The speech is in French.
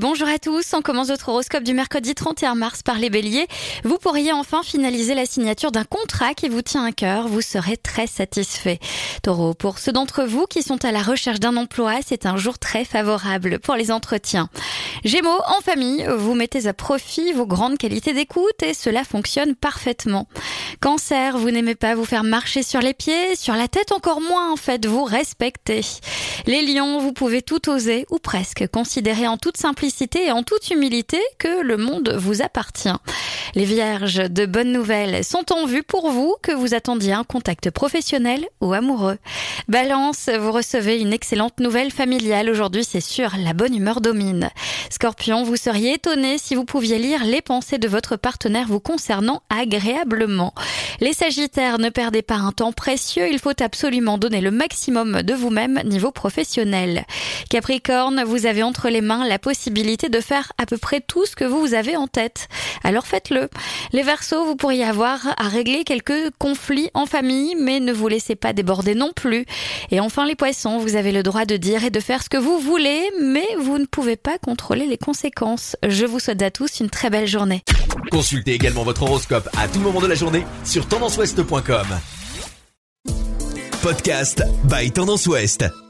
Bonjour à tous, on commence votre horoscope du mercredi 31 mars par les béliers. Vous pourriez enfin finaliser la signature d'un contrat qui vous tient à cœur, vous serez très satisfait. Taureau, pour ceux d'entre vous qui sont à la recherche d'un emploi, c'est un jour très favorable pour les entretiens. Gémeaux, en famille, vous mettez à profit vos grandes qualités d'écoute et cela fonctionne parfaitement. Cancer, vous n'aimez pas vous faire marcher sur les pieds, sur la tête encore moins en fait, vous respectez. Les lions, vous pouvez tout oser ou presque considérer en toute simplicité et en toute humilité que le monde vous appartient. Les vierges, de bonnes nouvelles sont en vue pour vous que vous attendiez un contact professionnel ou amoureux. Balance, vous recevez une excellente nouvelle familiale aujourd'hui, c'est sûr, la bonne humeur domine. Scorpion, vous seriez étonné si vous pouviez lire les pensées de votre partenaire vous concernant agréablement. Les Sagittaires, ne perdez pas un temps précieux, il faut absolument donner le maximum de vous-même niveau professionnel. Capricorne, vous avez entre les mains la possibilité de faire à peu près tout ce que vous avez en tête. Alors faites-le. Les Verseaux, vous pourriez avoir à régler quelques conflits en famille, mais ne vous laissez pas déborder non plus. Et enfin les Poissons, vous avez le droit de dire et de faire ce que vous voulez, mais vous ne pouvez pas contrôler les conséquences. Je vous souhaite à tous une très belle journée. Consultez également votre horoscope à tout moment de la journée sur tendanceouest.com. Podcast by Tendance Ouest.